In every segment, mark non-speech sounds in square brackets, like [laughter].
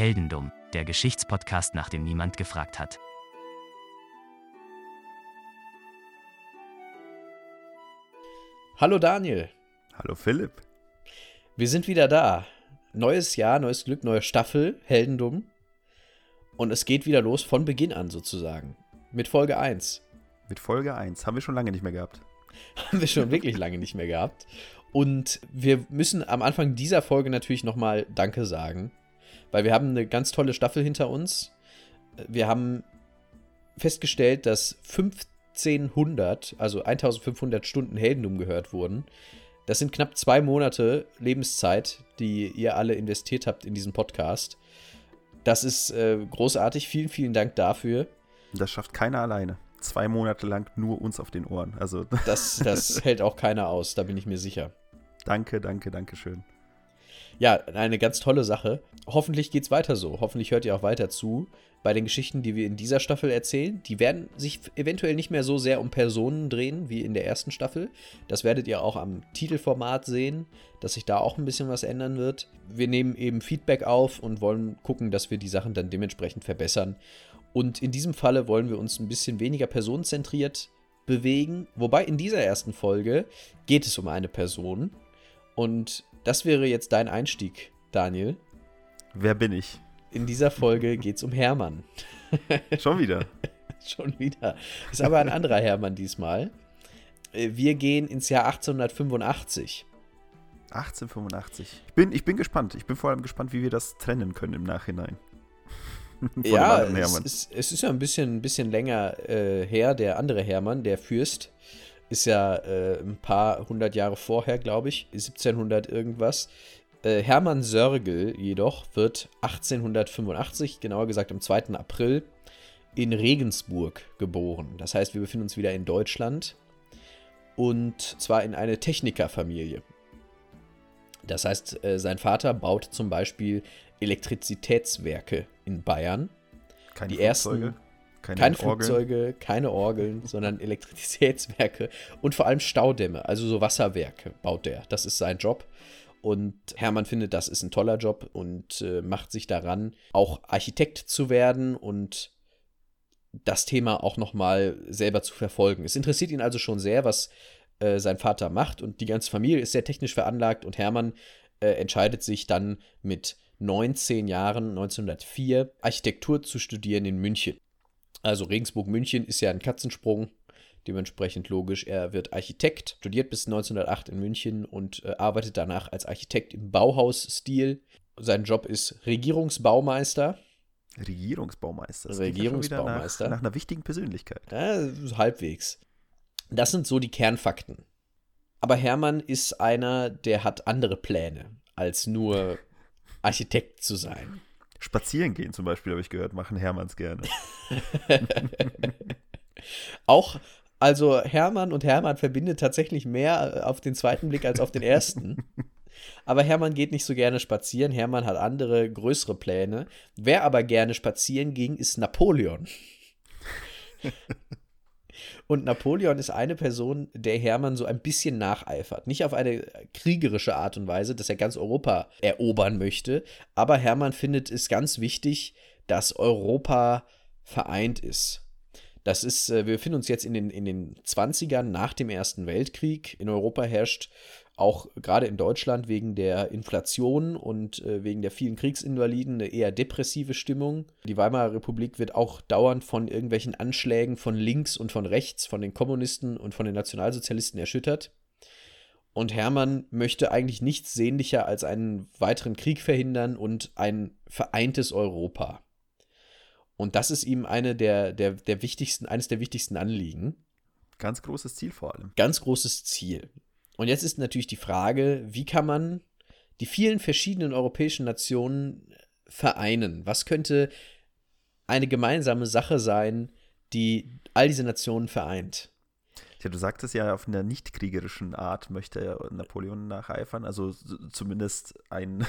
Heldendum, der Geschichtspodcast, nach dem niemand gefragt hat. Hallo Daniel. Hallo Philipp. Wir sind wieder da. Neues Jahr, neues Glück, neue Staffel, Heldendum. Und es geht wieder los von Beginn an sozusagen. Mit Folge 1. Mit Folge 1. Haben wir schon lange nicht mehr gehabt. Haben wir schon wirklich lange nicht mehr gehabt. Und wir müssen am Anfang dieser Folge natürlich nochmal Danke sagen. Weil wir haben eine ganz tolle Staffel hinter uns. Wir haben festgestellt, dass 1500, also 1500 Stunden Heldendum gehört wurden. Das sind knapp zwei Monate Lebenszeit, die ihr alle investiert habt in diesen Podcast. Das ist äh, großartig. Vielen, vielen Dank dafür. Das schafft keiner alleine. Zwei Monate lang nur uns auf den Ohren. Also [laughs] das, das hält auch keiner aus, da bin ich mir sicher. Danke, danke, danke schön. Ja, eine ganz tolle Sache. Hoffentlich geht es weiter so. Hoffentlich hört ihr auch weiter zu bei den Geschichten, die wir in dieser Staffel erzählen. Die werden sich eventuell nicht mehr so sehr um Personen drehen wie in der ersten Staffel. Das werdet ihr auch am Titelformat sehen, dass sich da auch ein bisschen was ändern wird. Wir nehmen eben Feedback auf und wollen gucken, dass wir die Sachen dann dementsprechend verbessern. Und in diesem Falle wollen wir uns ein bisschen weniger personenzentriert bewegen. Wobei in dieser ersten Folge geht es um eine Person. Und das wäre jetzt dein Einstieg, Daniel. Wer bin ich? In dieser Folge [laughs] geht es um Hermann. [laughs] Schon wieder. Schon wieder. Ist aber ein anderer Hermann diesmal. Äh, wir gehen ins Jahr 1885. 1885. Ich bin, ich bin gespannt. Ich bin vor allem gespannt, wie wir das trennen können im Nachhinein. [laughs] ja, es ist, es ist ja ein bisschen, ein bisschen länger äh, her. Der andere Hermann, der Fürst, ist ja äh, ein paar hundert Jahre vorher, glaube ich, 1700 irgendwas. Äh, Hermann Sörgel jedoch wird 1885, genauer gesagt am 2. April, in Regensburg geboren. Das heißt, wir befinden uns wieder in Deutschland und zwar in eine Technikerfamilie. Das heißt, äh, sein Vater baut zum Beispiel Elektrizitätswerke in Bayern. Keine die Flugzeuge, ersten keine, keine. Flugzeuge, keine Orgeln, [laughs] sondern Elektrizitätswerke und vor allem Staudämme, also so Wasserwerke baut der. Das ist sein Job. Und Hermann findet, das ist ein toller Job und äh, macht sich daran, auch Architekt zu werden und das Thema auch nochmal selber zu verfolgen. Es interessiert ihn also schon sehr, was äh, sein Vater macht und die ganze Familie ist sehr technisch veranlagt und Hermann äh, entscheidet sich dann mit 19 Jahren, 1904, Architektur zu studieren in München. Also Regensburg-München ist ja ein Katzensprung, dementsprechend logisch. Er wird Architekt, studiert bis 1908 in München und äh, arbeitet danach als Architekt im Bauhausstil. Sein Job ist Regierungsbaumeister. Regierungsbaumeister. Regierungsbaumeister. Nach, nach einer wichtigen Persönlichkeit. Ja, halbwegs. Das sind so die Kernfakten. Aber Hermann ist einer, der hat andere Pläne, als nur Architekt zu sein. Spazieren gehen zum Beispiel, habe ich gehört, machen Hermanns gerne. [laughs] Auch, also Hermann und Hermann verbindet tatsächlich mehr äh, auf den zweiten Blick als auf den ersten. [laughs] Aber Hermann geht nicht so gerne spazieren. Hermann hat andere, größere Pläne. Wer aber gerne spazieren ging, ist Napoleon. [laughs] Und Napoleon ist eine Person, der Hermann so ein bisschen nacheifert. Nicht auf eine kriegerische Art und Weise, dass er ganz Europa erobern möchte, aber Hermann findet es ganz wichtig, dass Europa vereint ist. Das ist, äh, wir befinden uns jetzt in den, in den 20ern nach dem Ersten Weltkrieg. In Europa herrscht auch gerade in Deutschland wegen der Inflation und äh, wegen der vielen Kriegsinvaliden eine eher depressive Stimmung. Die Weimarer Republik wird auch dauernd von irgendwelchen Anschlägen von links und von rechts, von den Kommunisten und von den Nationalsozialisten erschüttert. Und Hermann möchte eigentlich nichts sehnlicher als einen weiteren Krieg verhindern und ein vereintes Europa. Und das ist ihm eine der, der, der wichtigsten, eines der wichtigsten Anliegen. Ganz großes Ziel vor allem. Ganz großes Ziel. Und jetzt ist natürlich die Frage, wie kann man die vielen verschiedenen europäischen Nationen vereinen? Was könnte eine gemeinsame Sache sein, die all diese Nationen vereint? Ja, du sagtest ja, auf einer nicht kriegerischen Art möchte er Napoleon nacheifern, also zumindest ein,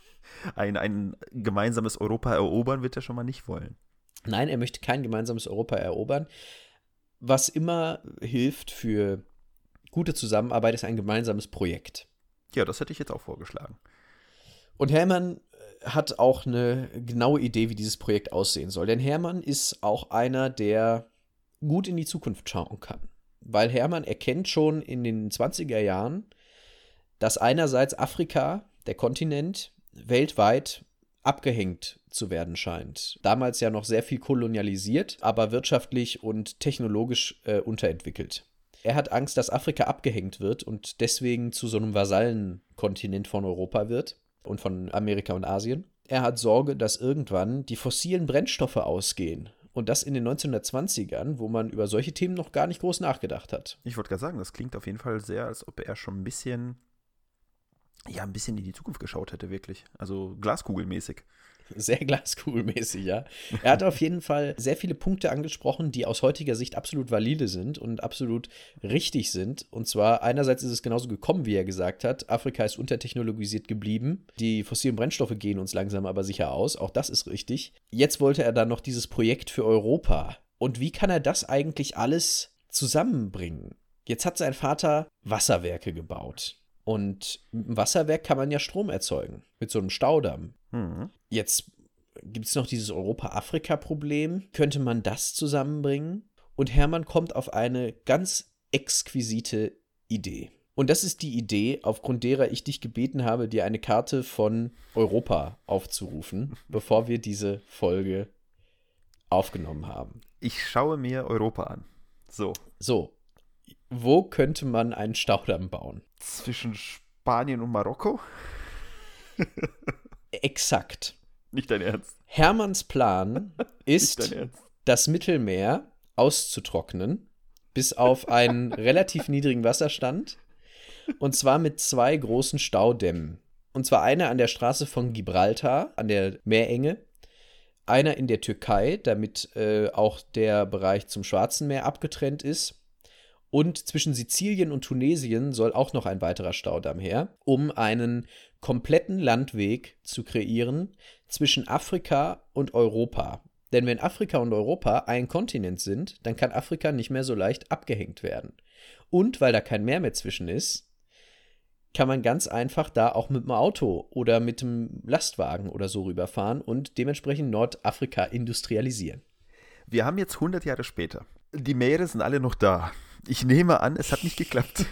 [laughs] ein, ein gemeinsames Europa erobern wird er schon mal nicht wollen. Nein, er möchte kein gemeinsames Europa erobern. Was immer hilft für gute Zusammenarbeit ist ein gemeinsames Projekt. Ja, das hätte ich jetzt auch vorgeschlagen. Und Hermann hat auch eine genaue Idee, wie dieses Projekt aussehen soll. Denn Hermann ist auch einer, der gut in die Zukunft schauen kann. Weil Hermann erkennt schon in den 20er Jahren, dass einerseits Afrika, der Kontinent, weltweit abgehängt zu werden scheint. Damals ja noch sehr viel kolonialisiert, aber wirtschaftlich und technologisch äh, unterentwickelt. Er hat Angst, dass Afrika abgehängt wird und deswegen zu so einem Vasallenkontinent von Europa wird und von Amerika und Asien. Er hat Sorge, dass irgendwann die fossilen Brennstoffe ausgehen. Und das in den 1920ern, wo man über solche Themen noch gar nicht groß nachgedacht hat. Ich wollte gerade sagen, das klingt auf jeden Fall sehr, als ob er schon ein bisschen, ja, ein bisschen in die Zukunft geschaut hätte, wirklich. Also glaskugelmäßig. Sehr glaskugelmäßig, ja. Er hat auf jeden Fall sehr viele Punkte angesprochen, die aus heutiger Sicht absolut valide sind und absolut richtig sind. Und zwar einerseits ist es genauso gekommen, wie er gesagt hat. Afrika ist untertechnologisiert geblieben. Die fossilen Brennstoffe gehen uns langsam aber sicher aus. Auch das ist richtig. Jetzt wollte er dann noch dieses Projekt für Europa. Und wie kann er das eigentlich alles zusammenbringen? Jetzt hat sein Vater Wasserwerke gebaut. Und mit einem Wasserwerk kann man ja Strom erzeugen. Mit so einem Staudamm. Mhm. Jetzt gibt es noch dieses Europa-Afrika-Problem. Könnte man das zusammenbringen? Und Hermann kommt auf eine ganz exquisite Idee. Und das ist die Idee, aufgrund derer ich dich gebeten habe, dir eine Karte von Europa aufzurufen, [laughs] bevor wir diese Folge aufgenommen haben. Ich schaue mir Europa an. So. So. Wo könnte man einen Staudamm bauen? Zwischen Spanien und Marokko? [laughs] Exakt. Nicht dein Ernst. Hermanns Plan [laughs] ist, das Mittelmeer auszutrocknen, bis auf einen [laughs] relativ niedrigen Wasserstand. Und zwar mit zwei großen Staudämmen. Und zwar einer an der Straße von Gibraltar, an der Meerenge. Einer in der Türkei, damit äh, auch der Bereich zum Schwarzen Meer abgetrennt ist. Und zwischen Sizilien und Tunesien soll auch noch ein weiterer Staudamm her, um einen kompletten Landweg zu kreieren zwischen Afrika und Europa. Denn wenn Afrika und Europa ein Kontinent sind, dann kann Afrika nicht mehr so leicht abgehängt werden. Und weil da kein Meer mehr zwischen ist, kann man ganz einfach da auch mit dem Auto oder mit dem Lastwagen oder so rüberfahren und dementsprechend Nordafrika industrialisieren. Wir haben jetzt 100 Jahre später. Die Meere sind alle noch da. Ich nehme an, es hat nicht geklappt.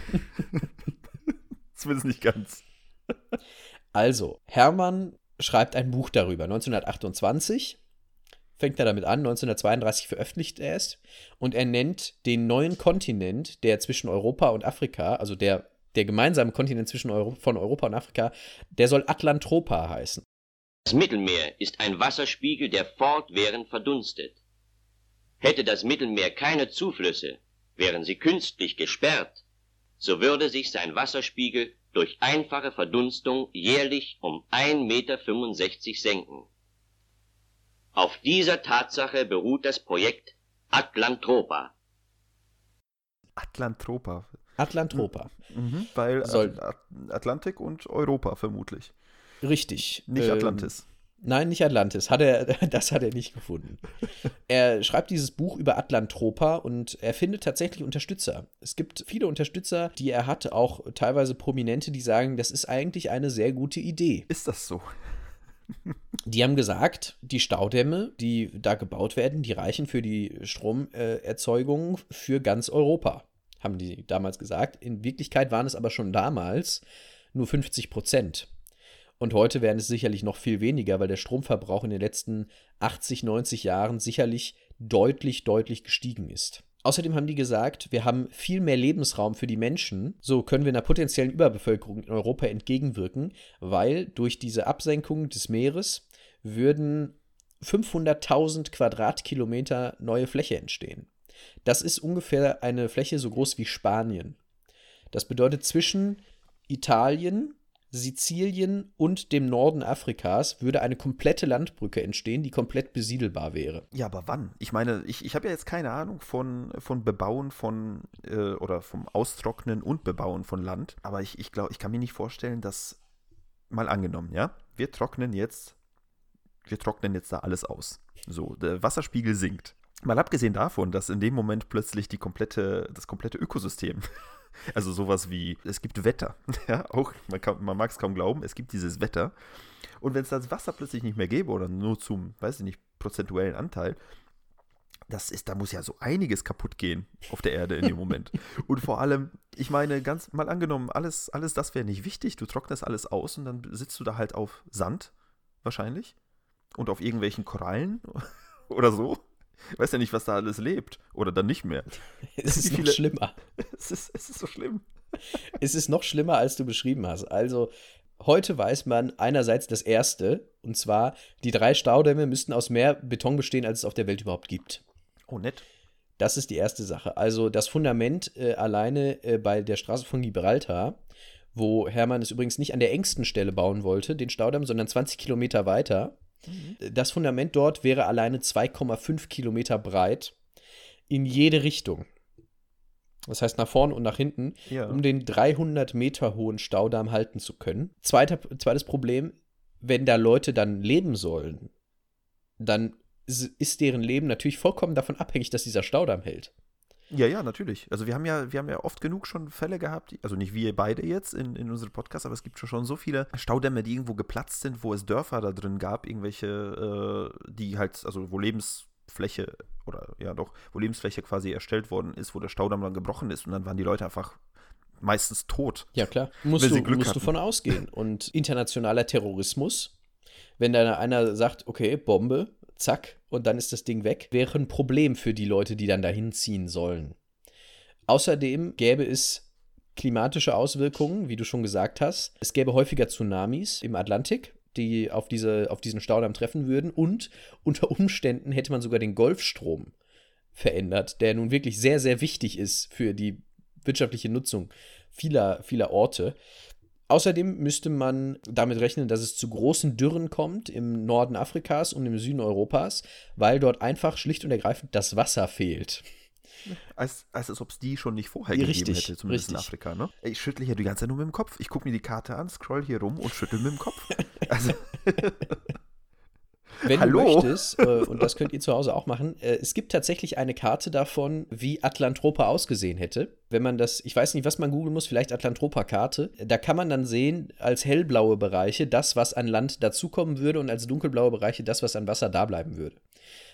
[laughs] Zumindest nicht ganz. Also, Hermann schreibt ein Buch darüber, 1928 fängt er damit an, 1932 veröffentlicht er es und er nennt den neuen Kontinent, der zwischen Europa und Afrika, also der, der gemeinsame Kontinent zwischen Euro, von Europa und Afrika, der soll Atlantropa heißen. Das Mittelmeer ist ein Wasserspiegel, der fortwährend verdunstet. Hätte das Mittelmeer keine Zuflüsse, wären sie künstlich gesperrt, so würde sich sein Wasserspiegel durch einfache Verdunstung jährlich um 1,65 Meter senken. Auf dieser Tatsache beruht das Projekt Atlantropa. Atlantropa. Atlantropa. Mhm, weil Soll Atlantik und Europa vermutlich. Richtig. Nicht Atlantis. Ähm, Nein, nicht Atlantis. Hat er, [laughs] das hat er nicht gefunden. er schreibt dieses Buch über Atlantropa und er findet tatsächlich Unterstützer. Es gibt viele Unterstützer, die er hat, auch teilweise Prominente, die sagen, das ist eigentlich eine sehr gute Idee. Ist das so? Die haben gesagt, die Staudämme, die da gebaut werden, die reichen für die Stromerzeugung für ganz Europa. Haben die damals gesagt. In Wirklichkeit waren es aber schon damals nur 50 Prozent. Und heute werden es sicherlich noch viel weniger, weil der Stromverbrauch in den letzten 80, 90 Jahren sicherlich deutlich, deutlich gestiegen ist. Außerdem haben die gesagt, wir haben viel mehr Lebensraum für die Menschen. So können wir einer potenziellen Überbevölkerung in Europa entgegenwirken, weil durch diese Absenkung des Meeres würden 500.000 Quadratkilometer neue Fläche entstehen. Das ist ungefähr eine Fläche so groß wie Spanien. Das bedeutet zwischen Italien Sizilien und dem Norden Afrikas würde eine komplette Landbrücke entstehen, die komplett besiedelbar wäre. Ja, aber wann? Ich meine, ich, ich habe ja jetzt keine Ahnung von, von Bebauen von äh, oder vom Austrocknen und Bebauen von Land, aber ich, ich glaube, ich kann mir nicht vorstellen, dass mal angenommen, ja, wir trocknen jetzt, wir trocknen jetzt da alles aus. So, der Wasserspiegel sinkt. Mal abgesehen davon, dass in dem Moment plötzlich die komplette, das komplette Ökosystem Also sowas wie, es gibt Wetter. [laughs] Ja, auch, man, man mag es kaum glauben, es gibt dieses Wetter. Und wenn es das Wasser plötzlich nicht mehr gäbe oder nur zum, weiß ich nicht, prozentuellen Anteil, das ist, da muss ja so einiges kaputt gehen auf der Erde in dem Moment. [laughs] und vor allem, ich meine, ganz mal angenommen, alles, alles das wäre nicht wichtig. Du trocknest alles aus und dann sitzt du da halt auf Sand, wahrscheinlich. Und auf irgendwelchen Korallen [laughs] oder so. [laughs] Weiß ja nicht, was da alles lebt. Oder dann nicht mehr. [laughs] Es ist viele... noch schlimmer. [laughs] Es ist, es ist so schlimm. Es ist noch schlimmer, als du beschrieben hast. Also, heute weiß man einerseits das Erste, und zwar, die drei Staudämme müssten aus mehr Beton bestehen, als es auf der Welt überhaupt gibt. Oh, nett. Das ist die erste Sache. Also, das Fundament äh, alleine äh, bei der Straße von Gibraltar, wo Hermann es übrigens nicht an der engsten Stelle bauen wollte, den Staudamm, sondern 20 Kilometer weiter Mhm. Das Fundament dort wäre alleine 2,5 Kilometer breit in jede Richtung. Das heißt nach vorn und nach hinten, ja. um den 300 Meter hohen Staudamm halten zu können. Zweiter, zweites Problem, wenn da Leute dann leben sollen, dann ist deren Leben natürlich vollkommen davon abhängig, dass dieser Staudamm hält. Ja, ja, natürlich. Also wir haben ja, wir haben ja oft genug schon Fälle gehabt, also nicht wir beide jetzt in, in unserem Podcast, aber es gibt schon so viele Staudämme, die irgendwo geplatzt sind, wo es Dörfer da drin gab, irgendwelche, äh, die halt, also wo Lebensfläche oder ja doch, wo Lebensfläche quasi erstellt worden ist, wo der Staudamm dann gebrochen ist und dann waren die Leute einfach meistens tot. Ja, klar. Musst, du, musst du von ausgehen. [laughs] Und internationaler Terrorismus, wenn da einer sagt, okay, Bombe, zack, und dann ist das Ding weg, wäre ein Problem für die Leute, die dann dahin ziehen sollen. Außerdem gäbe es klimatische Auswirkungen, wie du schon gesagt hast. Es gäbe häufiger Tsunamis im Atlantik, die auf, diese, auf diesen Staudamm treffen würden. Und unter Umständen hätte man sogar den Golfstrom verändert, der nun wirklich sehr, sehr wichtig ist für die wirtschaftliche Nutzung vieler, vieler Orte. Außerdem müsste man damit rechnen, dass es zu großen Dürren kommt im Norden Afrikas und im Süden Europas, weil dort einfach schlicht und ergreifend das Wasser fehlt. Als, als, als ob es die schon nicht vorher richtig, gegeben hätte, zumindest richtig. in Afrika. Ne? Ich schüttle hier die ganze Zeit nur mit dem Kopf. Ich gucke mir die Karte an, scroll hier rum und schüttel mit dem Kopf. [laughs] Also Wenn Hallo? du möchtest, äh, und das könnt ihr zu Hause auch machen, äh, es gibt tatsächlich eine Karte davon, wie Atlantropa ausgesehen hätte. Wenn man das, ich weiß nicht, was man googeln muss, vielleicht Atlantropa-Karte. Da kann man dann sehen, als hellblaue Bereiche das, was an Land dazukommen würde und als dunkelblaue Bereiche das, was an Wasser da bleiben würde.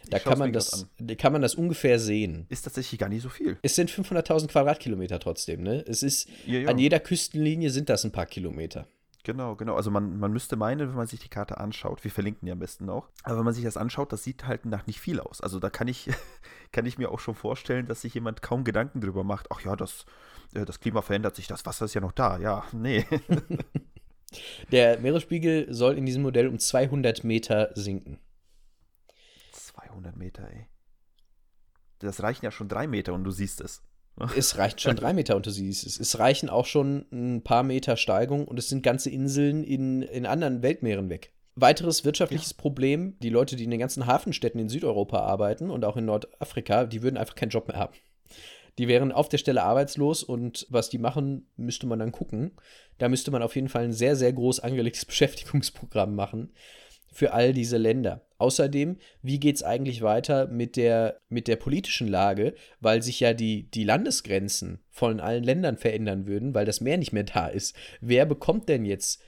Da kann man, das, kann man das ungefähr sehen. Ist tatsächlich gar nicht so viel. Es sind 500.000 Quadratkilometer trotzdem, ne? Es ist, ja, ja. an jeder Küstenlinie sind das ein paar Kilometer. Genau, genau. Also man, man müsste meinen, wenn man sich die Karte anschaut, wir verlinken die am besten auch, aber wenn man sich das anschaut, das sieht halt nach nicht viel aus. Also da kann ich, [laughs] kann ich mir auch schon vorstellen, dass sich jemand kaum Gedanken drüber macht, ach ja, das, äh, das Klima verändert sich, das Wasser ist ja noch da. Ja, nee. [laughs] Der Meeresspiegel soll in diesem Modell um 200 Meter sinken. 200 Meter, ey. Das reichen ja schon drei Meter und du siehst es. Es reicht schon [laughs] drei Meter unter sie. Es, es reichen auch schon ein paar Meter Steigung und es sind ganze Inseln in, in anderen Weltmeeren weg. Weiteres wirtschaftliches ja. Problem, die Leute, die in den ganzen Hafenstädten in Südeuropa arbeiten und auch in Nordafrika, die würden einfach keinen Job mehr haben. Die wären auf der Stelle arbeitslos und was die machen, müsste man dann gucken. Da müsste man auf jeden Fall ein sehr, sehr groß angelegtes [laughs] Beschäftigungsprogramm machen, für all diese Länder. Außerdem, wie geht es eigentlich weiter mit der, mit der politischen Lage, weil sich ja die, die Landesgrenzen von allen Ländern verändern würden, weil das Meer nicht mehr da ist. Wer bekommt denn jetzt,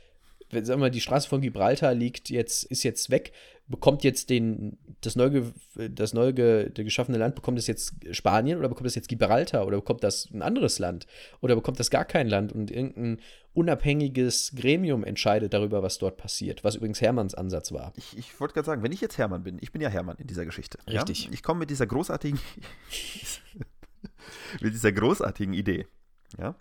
sagen wir mal, die Straße von Gibraltar liegt jetzt, ist jetzt weg bekommt jetzt den, das neu, das neu geschaffene Land, bekommt es jetzt Spanien oder bekommt es jetzt Gibraltar oder bekommt das ein anderes Land oder bekommt das gar kein Land und irgendein unabhängiges Gremium entscheidet darüber, was dort passiert, was übrigens Hermanns Ansatz war. Ich, ich wollte gerade sagen, wenn ich jetzt Hermann bin, ich bin ja Hermann in dieser Geschichte. Richtig. Ja? Ich komme mit dieser großartigen, [laughs] mit dieser großartigen Idee. Ja.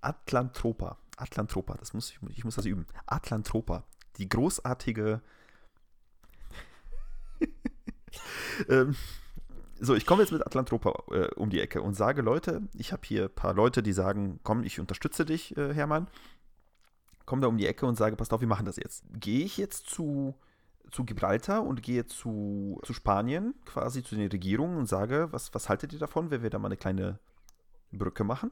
Atlantropa. Atlantropa, das muss ich, ich muss das üben. Atlantropa. Die großartige [laughs] ähm, so, ich komme jetzt mit Atlantropa äh, um die Ecke und sage, Leute, ich habe hier ein paar Leute, die sagen, komm, ich unterstütze dich, äh, Hermann. Komme da um die Ecke und sage, passt auf, wir machen das jetzt. Gehe ich jetzt zu, zu Gibraltar und gehe zu, zu Spanien, quasi zu den Regierungen und sage, was, was haltet ihr davon, wenn wir da mal eine kleine Brücke machen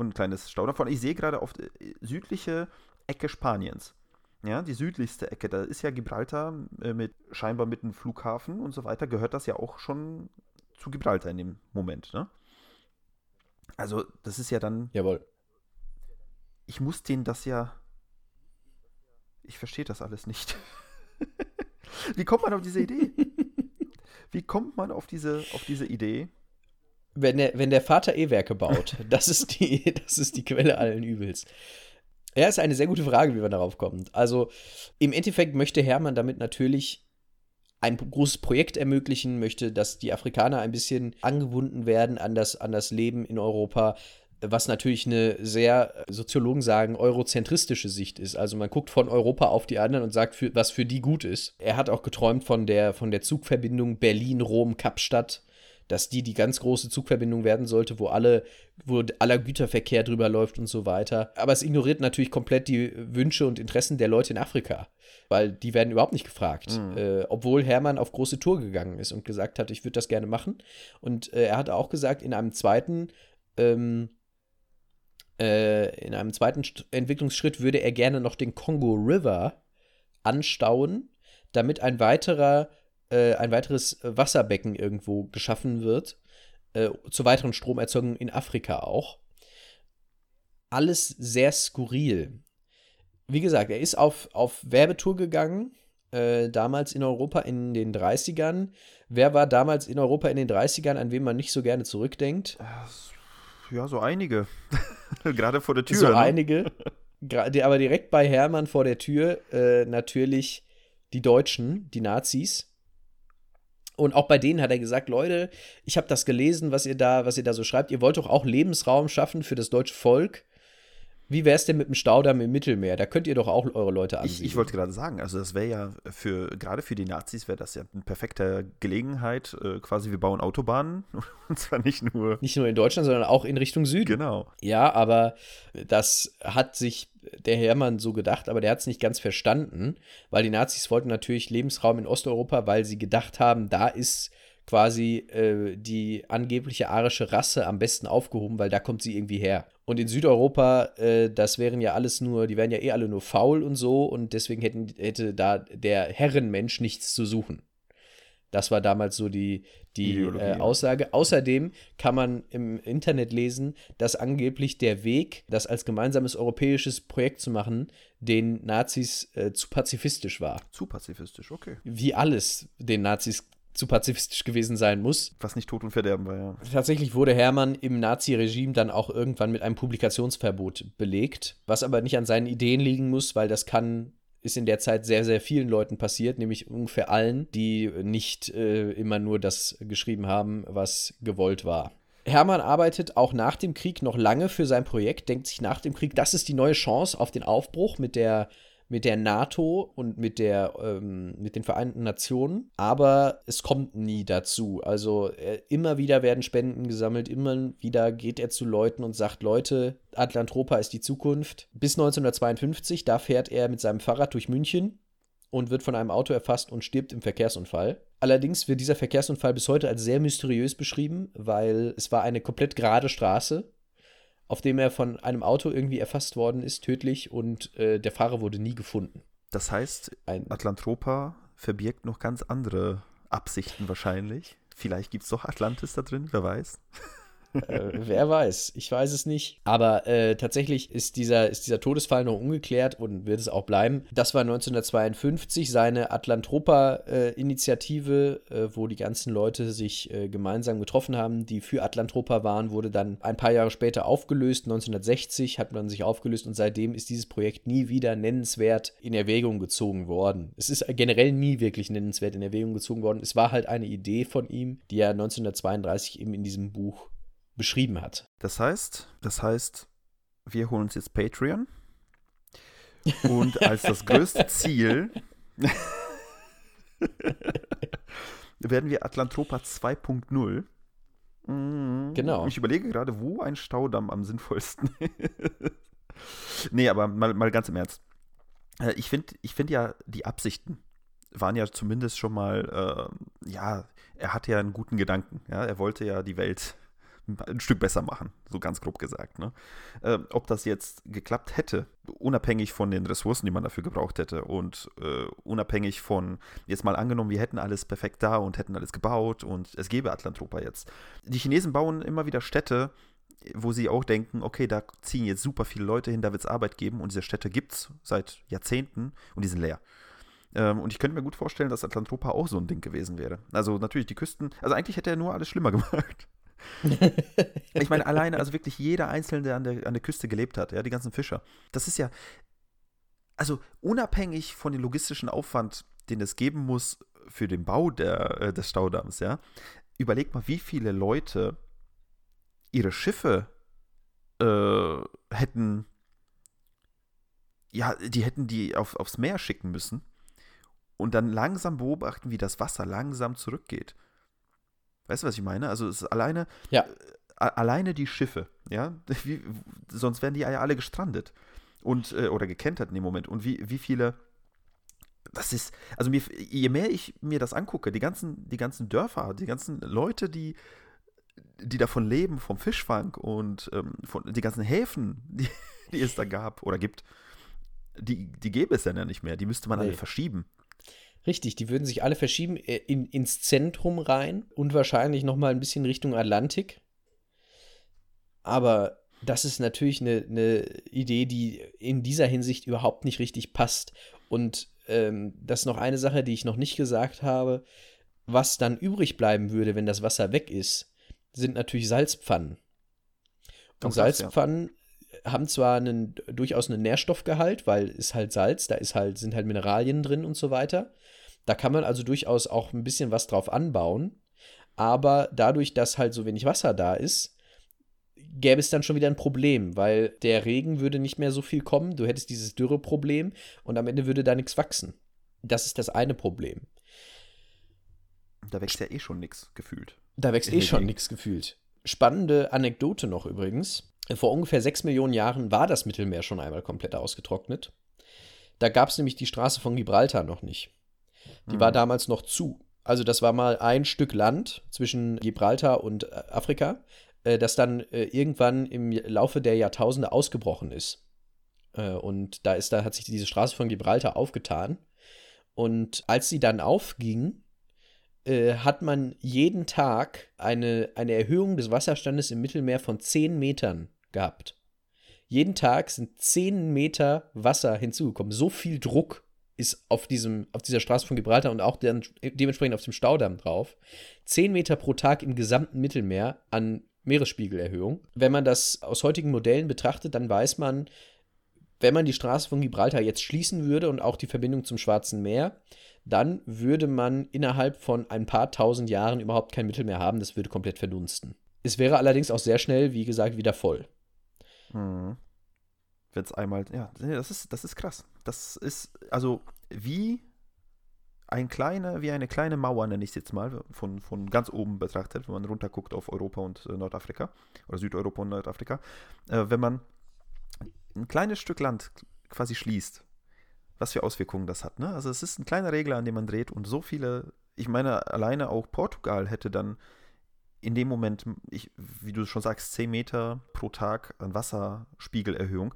und ein kleines Stau davon? Ich sehe gerade auf die äh, südliche Ecke Spaniens ja, die südlichste Ecke, da ist ja Gibraltar äh, mit scheinbar mit einem Flughafen und so weiter, gehört das ja auch schon zu Gibraltar in dem Moment, ne? Also, das ist ja dann. Jawohl. Ich muss denen das ja. Ich verstehe das alles nicht. [laughs] Wie kommt man auf diese Idee? [laughs] Wie kommt man auf diese, auf diese Idee? Wenn der, wenn der Vater E-Werke baut, [laughs] das ist, die, das ist die Quelle allen Übels. Ja, ist eine sehr gute Frage, wie man darauf kommt. Also im Endeffekt möchte Hermann damit natürlich ein großes Projekt ermöglichen, möchte, dass die Afrikaner ein bisschen angebunden werden an das, an das Leben in Europa, was natürlich eine sehr, Soziologen sagen, eurozentristische Sicht ist. Also man guckt von Europa auf die anderen und sagt, für, was für die gut ist. Er hat auch geträumt von der, von der Zugverbindung Berlin-Rom-Kapstadt dass die die ganz große Zugverbindung werden sollte, wo alle, wo aller Güterverkehr drüber läuft und so weiter. Aber es ignoriert natürlich komplett die Wünsche und Interessen der Leute in Afrika, weil die werden überhaupt nicht gefragt. Mhm. Äh, obwohl Hermann auf große Tour gegangen ist und gesagt hat, ich würde das gerne machen. Und äh, er hat auch gesagt, in einem zweiten ähm, äh, in einem zweiten Entwicklungsschritt würde er gerne noch den Congo River anstauen, damit ein weiterer äh, ein weiteres Wasserbecken irgendwo geschaffen wird, äh, zur weiteren Stromerzeugung in Afrika auch. Alles sehr skurril. Wie gesagt, er ist auf, auf Werbetour gegangen, äh, damals in Europa in den 30ern. Wer war damals in Europa in den 30ern, an wen man nicht so gerne zurückdenkt? Ja, so einige. [laughs] Gerade vor der Tür. So ne? einige. Aber direkt bei Hermann vor der Tür äh, natürlich die Deutschen, die Nazis. Und auch bei denen hat er gesagt, Leute, ich habe das gelesen, was ihr da, was ihr da so schreibt. Ihr wollt doch auch Lebensraum schaffen für das deutsche Volk. Wie wäre es denn mit dem Staudamm im Mittelmeer? Da könnt ihr doch auch eure Leute ansiedeln. Ich, ich wollte gerade sagen, also das wäre ja für, gerade für die Nazis wäre das ja eine perfekte Gelegenheit, äh, quasi wir bauen Autobahnen [laughs] und zwar nicht nur. Nicht nur in Deutschland, sondern auch in Richtung Süden. Genau. Ja, aber das hat sich der Hermann so gedacht, aber der hat es nicht ganz verstanden, weil die Nazis wollten natürlich Lebensraum in Osteuropa, weil sie gedacht haben, da ist quasi äh, die angebliche arische Rasse am besten aufgehoben, weil da kommt sie irgendwie her. Und in Südeuropa, äh, das wären ja alles nur, die wären ja eh alle nur faul und so und deswegen hätten, hätte da der Herrenmensch nichts zu suchen. Das war damals so die, die äh, Aussage. Außerdem kann man im Internet lesen, dass angeblich der Weg, das als gemeinsames europäisches Projekt zu machen, den Nazis äh, zu pazifistisch war. Zu pazifistisch, okay. Wie alles den Nazis zu pazifistisch gewesen sein muss. Was nicht Tod und Verderben war, ja. Tatsächlich wurde Hermann im Nazi-Regime dann auch irgendwann mit einem Publikationsverbot belegt, was aber nicht an seinen Ideen liegen muss, weil das kann ist in der Zeit sehr, sehr vielen Leuten passiert, nämlich ungefähr allen, die nicht äh, immer nur das geschrieben haben, was gewollt war. Hermann arbeitet auch nach dem Krieg noch lange für sein Projekt, denkt sich nach dem Krieg, das ist die neue Chance auf den Aufbruch mit der mit der NATO und mit, der, ähm, mit den Vereinten Nationen, aber es kommt nie dazu. Also äh, immer wieder werden Spenden gesammelt, immer wieder geht er zu Leuten und sagt, Leute, Atlantropa ist die Zukunft. Bis 1952, da fährt er mit seinem Fahrrad durch München und wird von einem Auto erfasst und stirbt im Verkehrsunfall. Allerdings wird dieser Verkehrsunfall bis heute als sehr mysteriös beschrieben, weil es war eine komplett gerade Straße auf dem er von einem Auto irgendwie erfasst worden ist, tödlich, und äh, der Fahrer wurde nie gefunden. Das heißt, Ein Atlantropa verbirgt noch ganz andere Absichten wahrscheinlich. Vielleicht gibt es doch Atlantis da drin, wer weiß äh, wer weiß, ich weiß es nicht. Aber äh, tatsächlich ist dieser, ist dieser Todesfall noch ungeklärt und wird es auch bleiben. Das war 1952 seine Atlantropa-Initiative, äh, wo die ganzen Leute sich äh, gemeinsam getroffen haben, die für Atlantropa waren, wurde dann ein paar Jahre später aufgelöst. 1960 hat man sich aufgelöst und seitdem ist dieses Projekt nie wieder nennenswert in Erwägung gezogen worden. Es ist generell nie wirklich nennenswert in Erwägung gezogen worden. Es war halt eine Idee von ihm, die er 1932 eben in diesem Buch beschrieben hat. Das heißt, das heißt, wir holen uns jetzt Patreon [laughs] und als das größte Ziel werden wir Atlantropa 2.0 mhm. Genau. Ich überlege gerade, wo ein Staudamm am sinnvollsten [laughs] ist. nee, aber mal, mal ganz im Ernst. Äh, ich finde ich find ja, die Absichten waren ja zumindest schon mal, äh, ja, er hatte ja einen guten Gedanken. Ja? Er wollte ja die Welt ein Stück besser machen, so ganz grob gesagt. Ne? Äh, ob das jetzt geklappt hätte, unabhängig von den Ressourcen, die man dafür gebraucht hätte und äh, unabhängig von, jetzt mal angenommen, wir hätten alles perfekt da und hätten alles gebaut und es gäbe Atlantropa jetzt. Die Chinesen bauen immer wieder Städte, wo sie auch denken, okay, da ziehen jetzt super viele Leute hin, da wird es Arbeit geben und diese Städte gibt es seit Jahrzehnten und die sind leer. Ähm, und ich könnte mir gut vorstellen, dass Atlantropa auch so ein Ding gewesen wäre. Also natürlich die Küsten, also eigentlich hätte er nur alles schlimmer [laughs] gemacht. Ich meine, alleine, also wirklich jeder Einzelne, der an der, an der Küste gelebt hat, ja, die ganzen Fischer. Das ist ja, also unabhängig von dem logistischen Aufwand, den es geben muss für den Bau der, äh, des Staudamms, ja, überlegt mal, wie viele Leute ihre Schiffe äh, hätten, ja, die hätten die auf, aufs Meer schicken müssen und dann langsam beobachten, wie das Wasser langsam zurückgeht. Weißt du, was ich meine? Also es ist alleine, ja. äh, alleine die Schiffe, ja, [laughs] wie, sonst wären die ja alle gestrandet und äh, oder gekentert in dem Moment. Und wie, wie viele, das ist, also mir, je mehr ich mir das angucke, die ganzen, die ganzen Dörfer, die ganzen Leute, die, die davon leben, vom Fischfang und ähm, von die ganzen Häfen, [laughs] die, die es da gab oder gibt, die, die gäbe es dann ja nicht mehr. Die müsste man nee. alle verschieben. Richtig, die würden sich alle verschieben äh, in, ins Zentrum rein und wahrscheinlich noch mal ein bisschen Richtung Atlantik. Aber das ist natürlich eine, eine Idee, die in dieser Hinsicht überhaupt nicht richtig passt. Und ähm, das ist noch eine Sache, die ich noch nicht gesagt habe. Was dann übrig bleiben würde, wenn das Wasser weg ist, sind natürlich Salzpfannen. Und Salzpfannen. Haben zwar einen, durchaus einen Nährstoffgehalt, weil es halt Salz, da ist halt, sind halt Mineralien drin und so weiter. Da kann man also durchaus auch ein bisschen was drauf anbauen. Aber dadurch, dass halt so wenig Wasser da ist, gäbe es dann schon wieder ein Problem, weil der Regen würde nicht mehr so viel kommen. Du hättest dieses Dürreproblem und am Ende würde da nichts wachsen. Das ist das eine Problem. Da wächst ja eh schon nichts gefühlt. Da wächst eh schon nichts gefühlt. Spannende Anekdote noch übrigens. Vor ungefähr sechs Millionen Jahren war das Mittelmeer schon einmal komplett ausgetrocknet. Da gab es nämlich die Straße von Gibraltar noch nicht. Die mhm. war damals noch zu. Also das war mal ein Stück Land zwischen Gibraltar und äh, Afrika, äh, das dann äh, irgendwann im Laufe der Jahrtausende ausgebrochen ist. Und da ist, da hat sich diese Straße von Gibraltar aufgetan. Und als sie dann aufging, hat man jeden Tag eine, eine Erhöhung des Wasserstandes im Mittelmeer von 10 Metern gehabt. Jeden Tag sind 10 Meter Wasser hinzugekommen. So viel Druck ist auf, diesem, auf dieser Straße von Gibraltar und auch dann dementsprechend auf dem Staudamm drauf. 10 Meter pro Tag im gesamten Mittelmeer an Meeresspiegelerhöhung. Wenn man das aus heutigen Modellen betrachtet, dann weiß man, wenn man die Straße von Gibraltar jetzt schließen würde und auch die Verbindung zum Schwarzen Meer, dann würde man innerhalb von ein paar tausend Jahren überhaupt kein Mittelmeer haben. Das würde komplett verdunsten. Es wäre allerdings auch sehr schnell, wie gesagt, wieder voll. Mhm. Wenn es einmal, ja, das ist, das ist krass. Das ist, also wie ein kleiner, wie eine kleine Mauer, nenne ich es jetzt mal, von, von ganz oben betrachtet, wenn man runterguckt auf Europa und äh, Nordafrika oder Südeuropa und Nordafrika, äh, wenn man ein kleines Stück Land quasi schließt, was für Auswirkungen das hat. Ne? Also es ist ein kleiner Regler, an dem man dreht und so viele, ich meine, alleine auch Portugal hätte dann in dem Moment, ich, wie du schon sagst, 10 Meter pro Tag an Wasserspiegelerhöhung.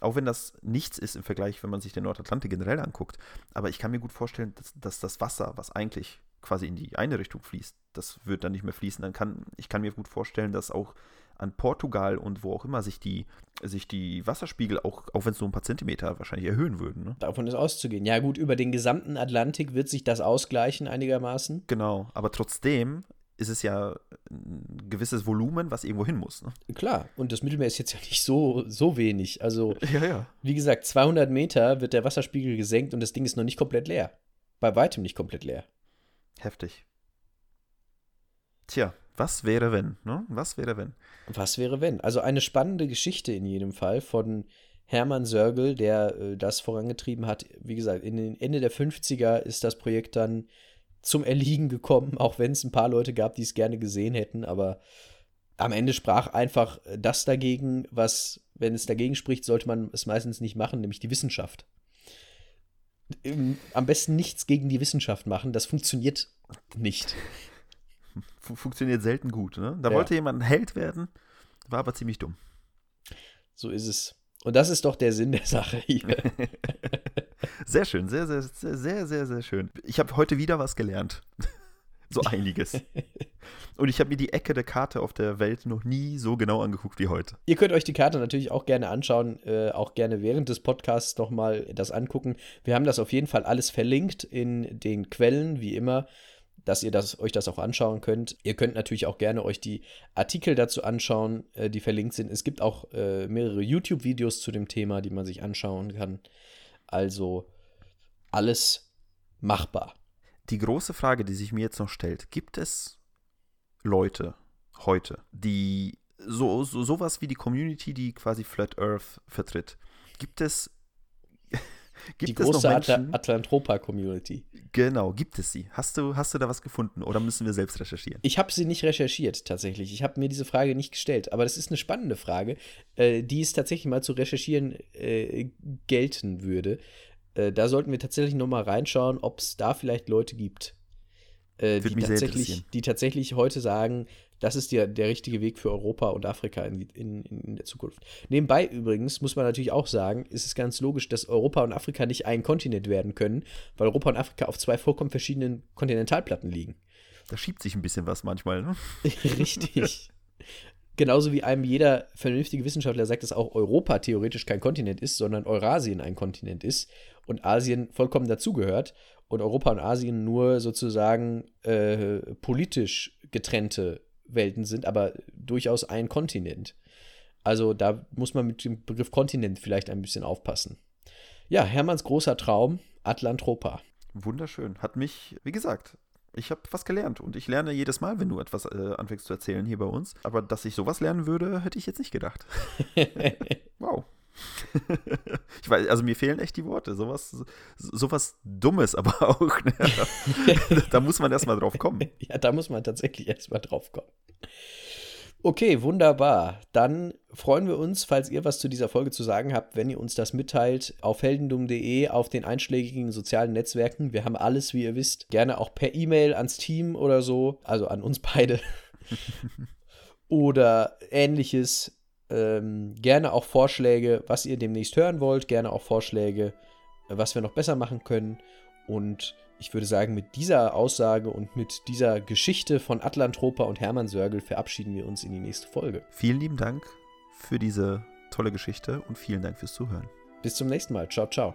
Auch wenn das nichts ist im Vergleich, wenn man sich den Nordatlantik generell anguckt. Aber ich kann mir gut vorstellen, dass, dass das Wasser, was eigentlich quasi in die eine Richtung fließt, das wird dann nicht mehr fließen. Dann kann, ich kann mir gut vorstellen, dass auch an Portugal und wo auch immer sich die, sich die Wasserspiegel, auch, auch wenn es nur ein paar Zentimeter wahrscheinlich erhöhen würden. Ne? Davon ist auszugehen. Ja, gut, über den gesamten Atlantik wird sich das ausgleichen einigermaßen. Genau, aber trotzdem ist es ja ein gewisses Volumen, was irgendwo hin muss. Ne? Klar, und das Mittelmeer ist jetzt ja nicht so, so wenig. Also, [laughs] ja, ja. wie gesagt, 200 Meter wird der Wasserspiegel gesenkt und das Ding ist noch nicht komplett leer. Bei weitem nicht komplett leer. Heftig. Tja, was wäre wenn? Ne? Was wäre wenn? Was wäre wenn? Also eine spannende Geschichte in jedem Fall von Hermann Sörgel, der äh, das vorangetrieben hat. Wie gesagt, in den Ende der 50er ist das Projekt dann zum Erliegen gekommen, [laughs] auch wenn es ein paar Leute gab, die es gerne gesehen hätten, aber am Ende sprach einfach das dagegen, was, wenn es dagegen spricht, sollte man es meistens nicht machen, nämlich die Wissenschaft. Am besten nichts gegen die Wissenschaft machen, das funktioniert nicht. Funktioniert selten gut, ne? Da ja. wollte jemand ein Held werden, war aber ziemlich dumm. So ist es. Und das ist doch der Sinn der Sache hier. [laughs] Sehr schön, sehr, sehr, sehr, sehr, sehr, sehr schön. Ich habe heute wieder was gelernt. [laughs] so einiges. Und ich habe mir die Ecke der Karte auf der Welt noch nie so genau angeguckt wie heute. Ihr könnt euch die Karte natürlich auch gerne anschauen, äh, auch gerne während des Podcasts nochmal das angucken. Wir haben das auf jeden Fall alles verlinkt in den Quellen, wie immer dass ihr das, euch das auch anschauen könnt. Ihr könnt natürlich auch gerne euch die Artikel dazu anschauen, äh, die verlinkt sind. Es gibt auch äh, mehrere YouTube-Videos zu dem Thema, die man sich anschauen kann. Also alles machbar. Die große Frage, die sich mir jetzt noch stellt, gibt es Leute heute, die so, so sowas wie die Community, die quasi Flat Earth vertritt, gibt es Gibt die große Atl Atlantropa-Community. Genau, gibt es sie. Hast du, hast du da was gefunden oder müssen wir selbst recherchieren? Ich habe sie nicht recherchiert, tatsächlich. Ich habe mir diese Frage nicht gestellt. Aber das ist eine spannende Frage, äh, die es tatsächlich mal zu recherchieren äh, gelten würde. Äh, da sollten wir tatsächlich noch mal reinschauen, ob es da vielleicht Leute gibt, äh, die, tatsächlich, die tatsächlich heute sagen, das ist der, der richtige Weg für Europa und Afrika in, in, in der Zukunft. Nebenbei übrigens muss man natürlich auch sagen, ist es ganz logisch, dass Europa und Afrika nicht ein Kontinent werden können, weil Europa und Afrika auf zwei vollkommen verschiedenen Kontinentalplatten liegen. Da schiebt sich ein bisschen was manchmal, ne? [laughs] Richtig. Genauso wie einem jeder vernünftige Wissenschaftler sagt, dass auch Europa theoretisch kein Kontinent ist, sondern Eurasien ein Kontinent ist und Asien vollkommen dazugehört und Europa und Asien nur sozusagen äh, politisch getrennte Welten sind, aber durchaus ein Kontinent. Also da muss man mit dem Begriff Kontinent vielleicht ein bisschen aufpassen. Ja, Hermanns großer Traum, Atlantropa. Wunderschön. Hat mich, wie gesagt, ich habe was gelernt und ich lerne jedes Mal, wenn du etwas äh, anfängst zu erzählen hier bei uns. Aber dass ich sowas lernen würde, hätte ich jetzt nicht gedacht. [laughs] wow. [laughs] ich weiß, also mir fehlen echt die Worte. Sowas, sowas Dummes aber [laughs] auch. Ne? [laughs] da muss man erstmal drauf kommen. Ja, da muss man tatsächlich erstmal drauf kommen. Okay, wunderbar. Dann freuen wir uns, falls ihr was zu dieser Folge zu sagen habt, wenn ihr uns das mitteilt, auf heldendum.de, auf den einschlägigen sozialen Netzwerken. Wir haben alles, wie ihr wisst, gerne auch per E-Mail ans Team oder so, also an uns beide. [laughs] oder ähnliches. Ähm, gerne auch Vorschläge, was ihr demnächst hören wollt, gerne auch Vorschläge, was wir noch besser machen können. Und ich würde sagen, mit dieser Aussage und mit dieser Geschichte von Atlantropa und Hermann Sörgel verabschieden wir uns in die nächste Folge. Vielen lieben Dank für diese tolle Geschichte und vielen Dank fürs Zuhören. Bis zum nächsten Mal. Ciao, ciao.